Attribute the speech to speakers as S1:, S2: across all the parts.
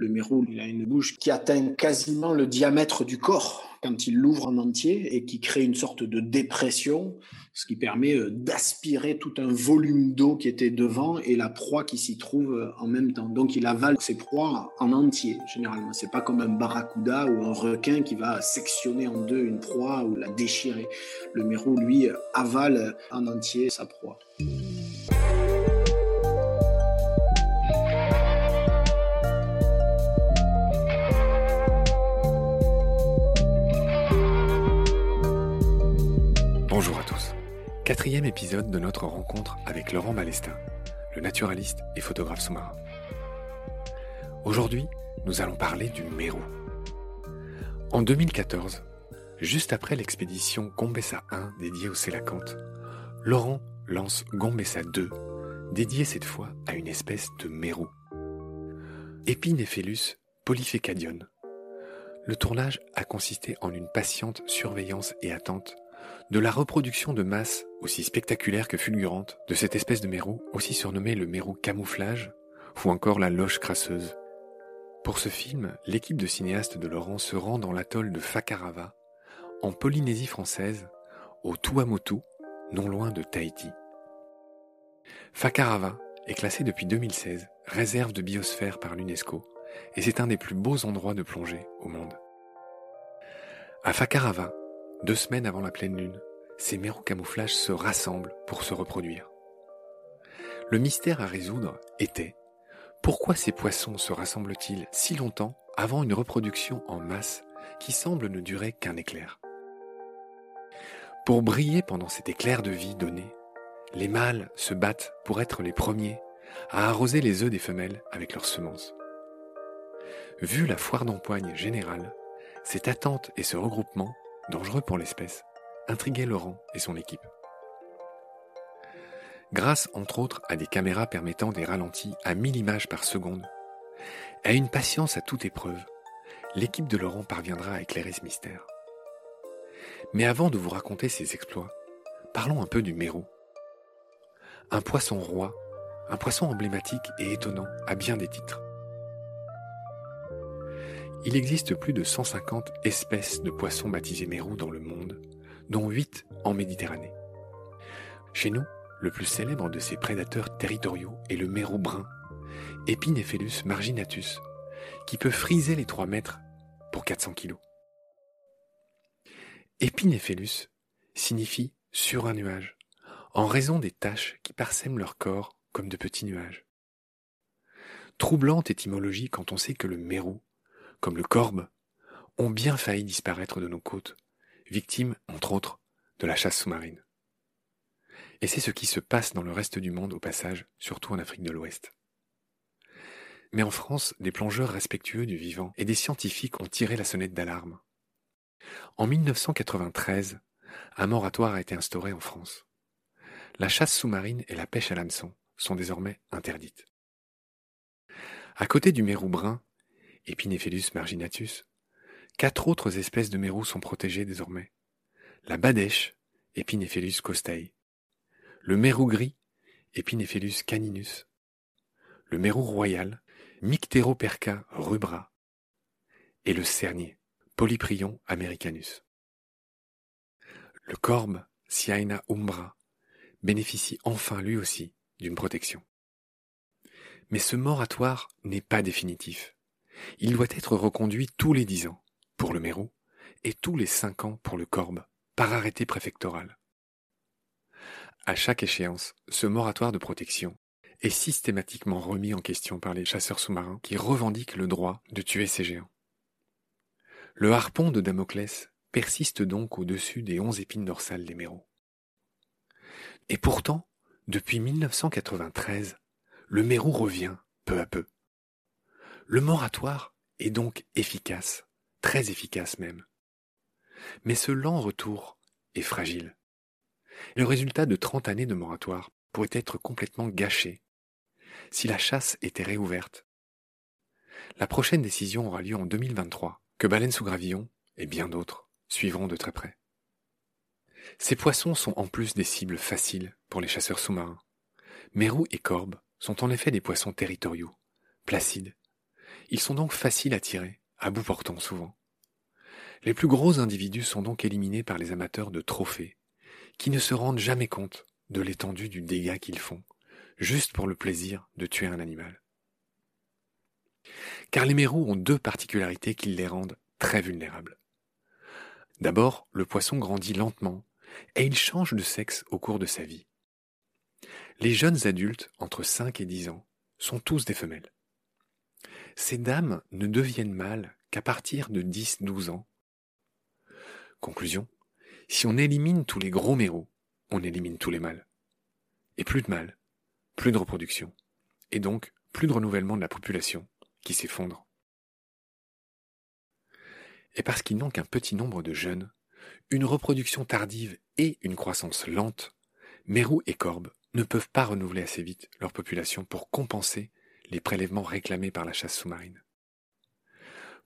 S1: Le mérou, il a une bouche qui atteint quasiment le diamètre du corps quand il l'ouvre en entier et qui crée une sorte de dépression, ce qui permet euh, d'aspirer tout un volume d'eau qui était devant et la proie qui s'y trouve euh, en même temps. Donc il avale ses proies en entier, généralement. C'est pas comme un barracuda ou un requin qui va sectionner en deux une proie ou la déchirer. Le mérou, lui, avale en entier sa proie.
S2: Quatrième épisode de notre rencontre avec Laurent Balestin, le naturaliste et photographe sous-marin. Aujourd'hui, nous allons parler du Mérou. En 2014, juste après l'expédition Gombessa 1 dédiée au Sélacanthe, Laurent lance Gombessa 2, dédiée cette fois à une espèce de Mérou. Epinephelus polyphecadion. Le tournage a consisté en une patiente surveillance et attente de la reproduction de masse aussi spectaculaire que fulgurante de cette espèce de mérou, aussi surnommée le mérou camouflage, ou encore la loche crasseuse. Pour ce film, l'équipe de cinéastes de Laurent se rend dans l'atoll de Fakarava, en Polynésie française, au Tuamotu, non loin de Tahiti. Fakarava est classé depuis 2016 réserve de biosphère par l'UNESCO, et c'est un des plus beaux endroits de plongée au monde. À Fakarava, deux semaines avant la pleine lune, ces mérous camouflages se rassemblent pour se reproduire. Le mystère à résoudre était pourquoi ces poissons se rassemblent-ils si longtemps avant une reproduction en masse qui semble ne durer qu'un éclair? Pour briller pendant cet éclair de vie donné, les mâles se battent pour être les premiers à arroser les œufs des femelles avec leurs semences. Vu la foire d'empoigne générale, cette attente et ce regroupement dangereux pour l'espèce, intriguait Laurent et son équipe. Grâce entre autres à des caméras permettant des ralentis à 1000 images par seconde, à une patience à toute épreuve, l'équipe de Laurent parviendra à éclairer ce mystère. Mais avant de vous raconter ses exploits, parlons un peu du mérou. Un poisson roi, un poisson emblématique et étonnant à bien des titres. Il existe plus de 150 espèces de poissons baptisés mérous dans le monde, dont 8 en Méditerranée. Chez nous, le plus célèbre de ces prédateurs territoriaux est le mérou brun, Epinephelus marginatus, qui peut friser les 3 mètres pour 400 kilos. Epinephelus signifie sur un nuage, en raison des taches qui parsèment leur corps comme de petits nuages. Troublante étymologie quand on sait que le mérou, comme le corbe, ont bien failli disparaître de nos côtes, victimes, entre autres, de la chasse sous-marine. Et c'est ce qui se passe dans le reste du monde au passage, surtout en Afrique de l'Ouest. Mais en France, des plongeurs respectueux du vivant et des scientifiques ont tiré la sonnette d'alarme. En 1993, un moratoire a été instauré en France. La chasse sous-marine et la pêche à l'hameçon sont désormais interdites. À côté du mérou brun, Epinephelus marginatus, quatre autres espèces de mérou sont protégées désormais. La badèche, Epinephelus costei, le mérou gris, Epinephelus caninus, le mérou royal, Mycteroperca rubra, et le cernier, Polyprion americanus. Le corbe, Siaina umbra, bénéficie enfin lui aussi d'une protection. Mais ce moratoire n'est pas définitif. Il doit être reconduit tous les dix ans pour le mérou et tous les cinq ans pour le corbe, par arrêté préfectoral. À chaque échéance, ce moratoire de protection est systématiquement remis en question par les chasseurs sous-marins qui revendiquent le droit de tuer ces géants. Le harpon de Damoclès persiste donc au-dessus des onze épines dorsales des méraux. Et pourtant, depuis 1993, le mérou revient peu à peu. Le moratoire est donc efficace, très efficace même. Mais ce lent retour est fragile. Le résultat de 30 années de moratoire pourrait être complètement gâché si la chasse était réouverte. La prochaine décision aura lieu en 2023, que Baleine sous Gravillon et bien d'autres suivront de très près. Ces poissons sont en plus des cibles faciles pour les chasseurs sous-marins. Mérou et corbe sont en effet des poissons territoriaux, placides. Ils sont donc faciles à tirer, à bout portant souvent. Les plus gros individus sont donc éliminés par les amateurs de trophées, qui ne se rendent jamais compte de l'étendue du dégât qu'ils font, juste pour le plaisir de tuer un animal. Car les mérous ont deux particularités qui les rendent très vulnérables. D'abord, le poisson grandit lentement et il change de sexe au cours de sa vie. Les jeunes adultes, entre 5 et 10 ans, sont tous des femelles. Ces dames ne deviennent mâles qu'à partir de 10-12 ans. Conclusion, si on élimine tous les gros mérous, on élimine tous les mâles. Et plus de mâles, plus de reproduction, et donc plus de renouvellement de la population qui s'effondre. Et parce qu'il manque un petit nombre de jeunes, une reproduction tardive et une croissance lente, mérous et corbes ne peuvent pas renouveler assez vite leur population pour compenser les prélèvements réclamés par la chasse sous-marine.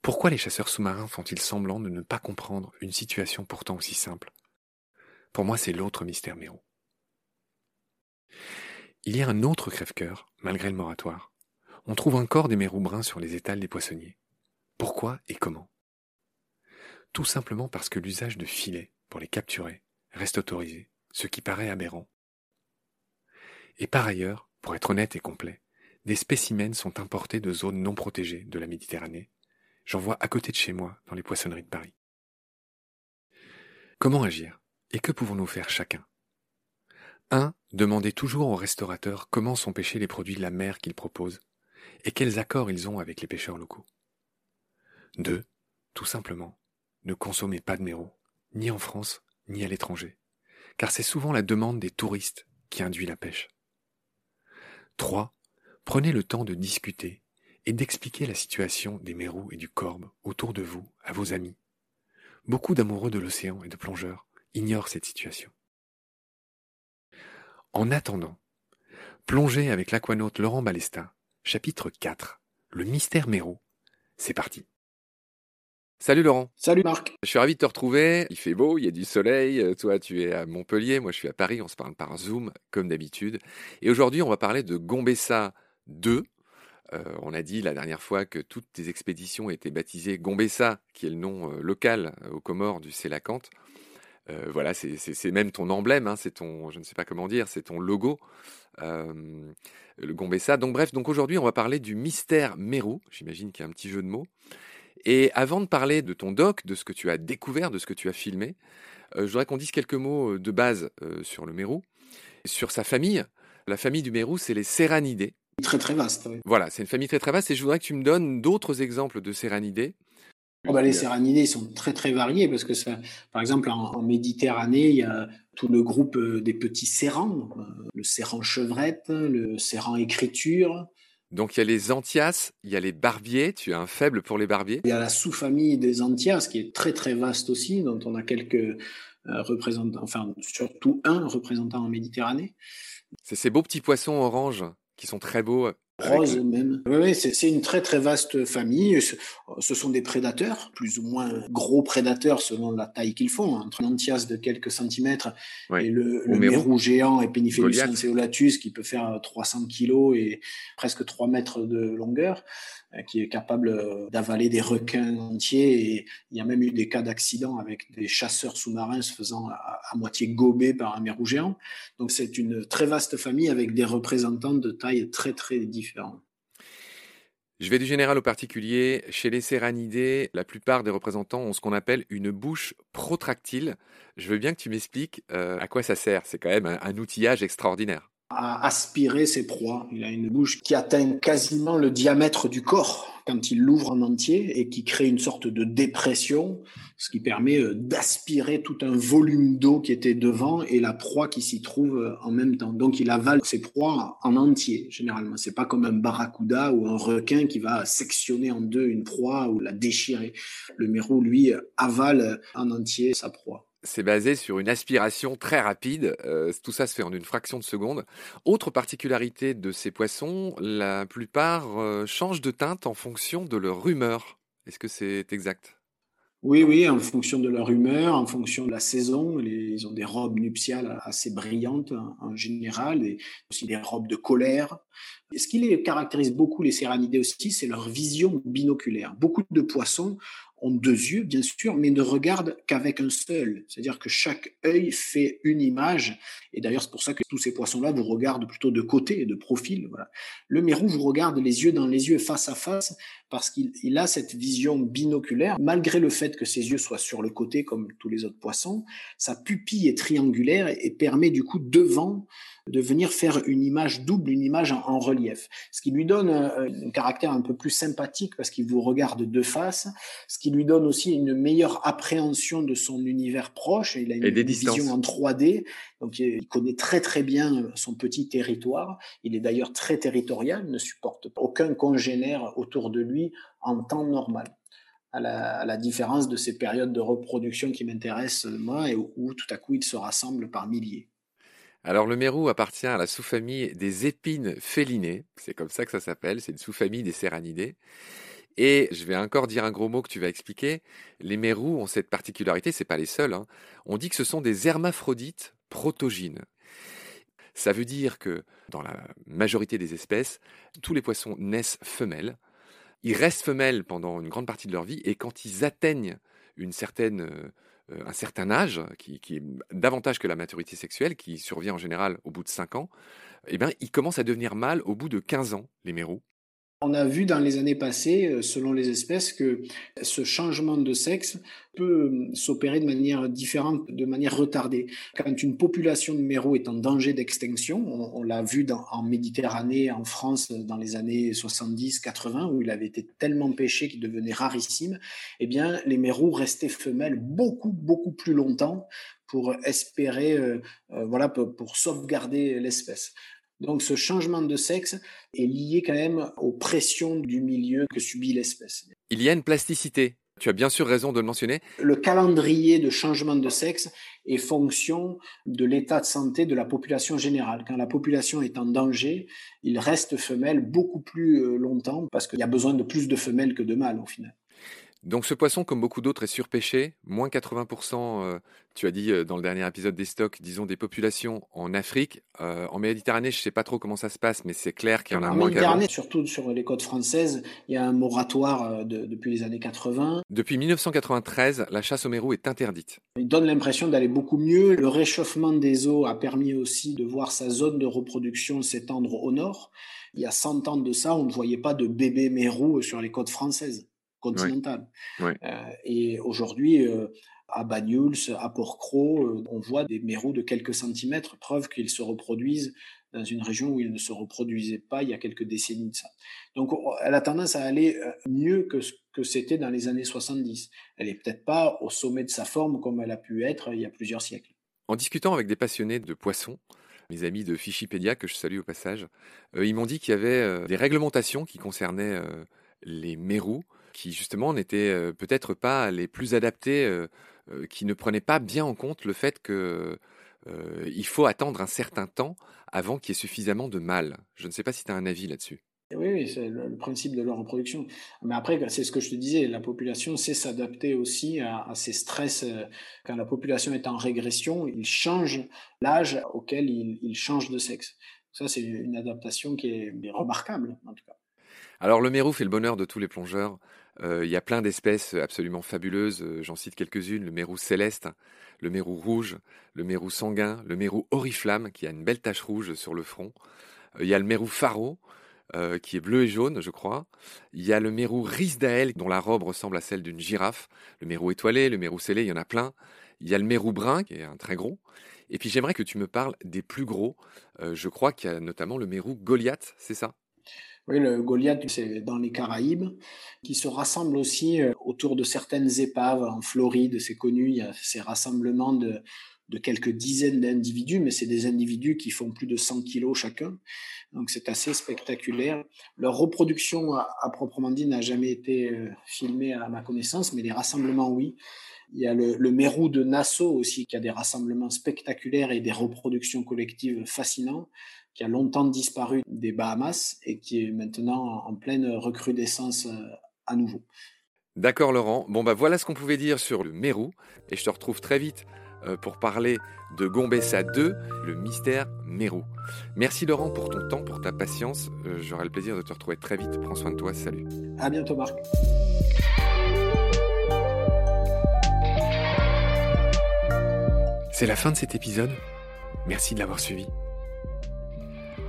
S2: Pourquoi les chasseurs sous-marins font-ils semblant de ne pas comprendre une situation pourtant aussi simple? Pour moi, c'est l'autre mystère mérou. Il y a un autre crève-cœur, malgré le moratoire. On trouve encore des mérous bruns sur les étals des poissonniers. Pourquoi et comment? Tout simplement parce que l'usage de filets pour les capturer reste autorisé, ce qui paraît aberrant et par ailleurs, pour être honnête et complet, des spécimens sont importés de zones non protégées de la Méditerranée. J'en vois à côté de chez moi, dans les poissonneries de Paris. Comment agir? Et que pouvons-nous faire chacun? 1. Demandez toujours aux restaurateurs comment sont pêchés les produits de la mer qu'ils proposent et quels accords ils ont avec les pêcheurs locaux. 2. Tout simplement, ne consommez pas de méros, ni en France, ni à l'étranger, car c'est souvent la demande des touristes qui induit la pêche. 3. Prenez le temps de discuter et d'expliquer la situation des mérous et du corbe autour de vous, à vos amis. Beaucoup d'amoureux de l'océan et de plongeurs ignorent cette situation. En attendant, plongez avec l'aquanaute Laurent Balesta, chapitre 4, le mystère mérou. C'est parti. Salut Laurent.
S1: Salut Marc.
S2: Je suis ravi de te retrouver. Il fait beau, il y a du soleil. Toi, tu es à Montpellier, moi je suis à Paris. On se parle par Zoom, comme d'habitude. Et aujourd'hui, on va parler de Gombessa 2. Euh, on a dit la dernière fois que toutes tes expéditions étaient baptisées Gombessa, qui est le nom euh, local aux Comores du Sélacanthe. Euh, voilà, c'est même ton emblème, hein, c'est ton, je ne sais pas comment dire, c'est ton logo, euh, le Gombessa. Donc bref, donc aujourd'hui on va parler du mystère Mérou. J'imagine qu'il y a un petit jeu de mots. Et avant de parler de ton doc, de ce que tu as découvert, de ce que tu as filmé, je voudrais qu'on dise quelques mots de base sur le Mérou, sur sa famille. La famille du Mérou, c'est les Séranidés.
S1: Très très vaste.
S2: Voilà, c'est une famille très très vaste et je voudrais que tu me donnes d'autres exemples de Séranidés.
S1: Oh bah, les Séranidés sont très très variés parce que ça, par exemple en, Méditerranée, il y a tout le groupe euh, des petits sérans, euh, le séran chevrette, le séran écriture.
S2: Donc il y a les Antias, il y a les barbiers, tu as un faible pour les barbiers.
S1: Il y a la sous-famille des Antias qui est très très vaste aussi, dont on a quelques euh, représentants, enfin surtout un représentant en Méditerranée.
S2: C'est ces beaux petits poissons orange qui sont très beaux.
S1: Rose même. Oui, c'est une très très vaste famille. Ce sont des prédateurs, plus ou moins gros prédateurs selon la taille qu'ils font, entre l'antias de quelques centimètres et le, le mérou géant Epiniphelus lanceolatus qui peut faire 300 kilos et presque 3 mètres de longueur. Euh, qui est capable euh, d'avaler des requins entiers. Et il y a même eu des cas d'accident avec des chasseurs sous-marins se faisant à, moitié gober par un mérou géant. Donc c'est une très vaste famille avec des représentants de tailles très très différentes.
S2: Je vais du général au particulier. Chez les séranidés, la plupart des représentants ont ce qu'on appelle une bouche protractile. Je veux bien que tu m'expliques euh, à quoi ça sert. C'est quand même un outillage extraordinaire
S1: à aspirer ses proies. Il a une bouche qui atteint quasiment le diamètre du corps quand il l'ouvre en entier et qui crée une sorte de dépression, ce qui permet euh, d'aspirer tout un volume d'eau qui était devant et la proie qui s'y trouve euh, en même temps. Donc il avale ses proies en entier, généralement. C'est pas comme un barracuda ou un requin qui va sectionner en deux une proie ou la déchirer. Le mérou, lui, avale en entier sa proie
S2: c'est basé sur une aspiration très rapide. Euh, tout ça se fait en une fraction de seconde. Autre particularité de ces poissons, la plupart euh, changent de teinte en fonction de leur humeur. Est-ce que c'est exact?
S1: Oui, oui, en fonction de leur humeur, en fonction de la saison. ils ont des robes nuptiales assez brillantes en, général, et aussi des robes de colère. Ce qui les caractérise beaucoup, les séranidés aussi, c'est leur vision binoculaire. Beaucoup de poissons ont deux yeux, bien sûr, mais ne regardent qu'avec un seul. C'est-à-dire que chaque œil fait une image. Et d'ailleurs, c'est pour ça que tous ces poissons-là vous regardent plutôt de côté, de profil. Voilà. Le mérou vous regarde les yeux dans les yeux, face à face, parce qu'il a cette vision binoculaire. Malgré le fait que ses yeux soient sur le côté, comme tous les autres poissons, sa pupille est triangulaire et permet du coup devant de venir faire une image double, une image en, relief. Ce qui lui donne un, caractère un peu plus sympathique parce qu'il vous regarde de face, ce qui lui donne aussi une meilleure appréhension de son univers proche. Il a une, vision en 3D, donc il connaît très très bien son petit territoire. Il est d'ailleurs très territorial, ne supporte aucun congénère autour de lui en temps normal. À la, différence de ces périodes de reproduction qui m'intéressent moi et où tout à coup ils se rassemblent par milliers.
S2: Alors le mérou appartient à la sous-famille des épines félinées, c'est comme ça que ça s'appelle, c'est une sous-famille des séranidés. Et je vais encore dire un gros mot que tu vas expliquer. Les mérous ont cette particularité, c'est pas les seuls. Hein. On dit que ce sont des hermaphrodites protogynes. Ça veut dire que dans la majorité des espèces, tous les poissons naissent femelles. Ils restent femelles pendant une grande partie de leur vie et quand ils atteignent une certaine euh, un certain âge, qui, est davantage que la maturité sexuelle, qui survient en général au bout de 5 ans, eh bien, ils commencent à devenir mâles au bout de 15 ans, les mérous.
S1: On a vu dans les années passées, euh, selon les espèces, que ce changement de sexe peut euh, s'opérer de manière différente, de manière retardée. Quand une population de méraux est en danger d'extinction, on, l'a vu en Méditerranée, en France, dans les années 70-80, où il avait été tellement pêché qu'il devenait rarissime, eh bien, les méraux restaient femelles beaucoup, beaucoup plus longtemps pour espérer, euh, voilà, pour sauvegarder l'espèce. Donc ce changement de sexe est lié quand même aux pressions du milieu que subit l'espèce.
S2: Il y a une plasticité. Tu as bien sûr raison de le mentionner.
S1: Le calendrier de changement de sexe est fonction de l'état de santé de la population générale. Quand la population est en danger, il reste femelle beaucoup plus euh, longtemps parce qu'il y a besoin de plus de femelles que de mâles au final.
S2: Donc ce poisson, comme beaucoup d'autres, est surpêché. Moins 80%, euh, tu as dit euh, dans le dernier épisode des stocks, disons des populations en Afrique. Euh, en Méditerranée, je ne sais pas trop comment ça se passe, mais c'est clair qu'il y en a
S1: en
S2: moins
S1: Méditerranée, surtout sur les côtes françaises, il y a un moratoire depuis les années 80.
S2: Depuis 1993, la chasse au mérou est interdite.
S1: Il donne l'impression d'aller beaucoup mieux. Le réchauffement des eaux a permis aussi de voir sa zone de reproduction s'étendre au nord. Il y a 100 ans de ça, on ne voyait pas de bébés mérou sur les côtes françaises continentale. Euh, et aujourd'hui, euh, à Banyuls, à Port-Cros, euh, on voit des mérous de quelques centimètres, preuve qu'ils se reproduisent dans une région où ils ne se reproduisaient pas il y a quelques décennies de ça. Donc elle a tendance à aller mieux que ce que c'était dans les années 70. Elle n'est peut-être pas au sommet de sa forme comme elle a pu être il y a plusieurs siècles.
S2: En discutant avec des passionnés de poissons, mes amis de Fichipédia, que je salue au passage, ils m'ont dit qu'il y avait des réglementations qui concernaient les mérous qui justement n'étaient euh, peut-être pas les plus adaptés, euh, euh, qui ne prenaient pas bien en compte le fait que il faut attendre un certain temps avant qu'il y ait suffisamment de mâles. Je ne sais pas si tu as un avis là-dessus.
S1: Oui, c'est le, principe de leur reproduction. Mais après, c'est ce que je te disais, la population sait s'adapter aussi à, ces stress. Quand la population est en régression, il change l'âge auquel il, il change de sexe. Ça, c'est une adaptation qui est remarquable, en tout cas.
S2: Alors le mérou fait le bonheur de tous les plongeurs. Euh, il y a plein d'espèces absolument fabuleuses. Euh, j'en cite quelques-unes. Le mérou céleste, le mérou rouge, le mérou sanguin, le mérou oriflamme qui a une belle tache rouge sur le front. Euh, il y a le mérou pharaon qui est bleu et jaune, je crois. Il y a le mérou risdael dont la robe ressemble à celle d'une girafe. Le mérou étoilé, le mérou scellé, il y en a plein. Il y a le mérou brun qui est un très gros. Et puis j'aimerais que tu me parles des plus gros. je crois qu'il y a notamment le mérou Goliath, c'est ça?
S1: Oui, le Goliath, c'est dans les Caraïbes, qui se rassemble aussi euh, autour de certaines épaves. En Floride, c'est connu, il y a ces rassemblements de, quelques dizaines d'individus, mais c'est des individus qui font plus de 100 kilos chacun. Donc c'est assez spectaculaire. Leur reproduction, à, proprement dit, n'a jamais été euh, filmée à ma connaissance, mais les rassemblements, oui. Il y a le, le Mérou de Nassau aussi, qui a des rassemblements spectaculaires et des reproductions collectives fascinantes qui a longtemps disparu des Bahamas et qui est maintenant en pleine recrudescence euh, à nouveau.
S2: D'accord Laurent. Bon bah voilà ce qu'on pouvait dire sur le Mérou et je te retrouve très vite euh, pour parler de Gombessa 2, le mystère Mérou. Merci Laurent pour ton temps, pour ta patience. Euh, j'aurai le plaisir de te retrouver très vite. Prends soin de toi. Salut.
S1: À bientôt Marc.
S2: C'est la fin de cet épisode. Merci de l'avoir suivi.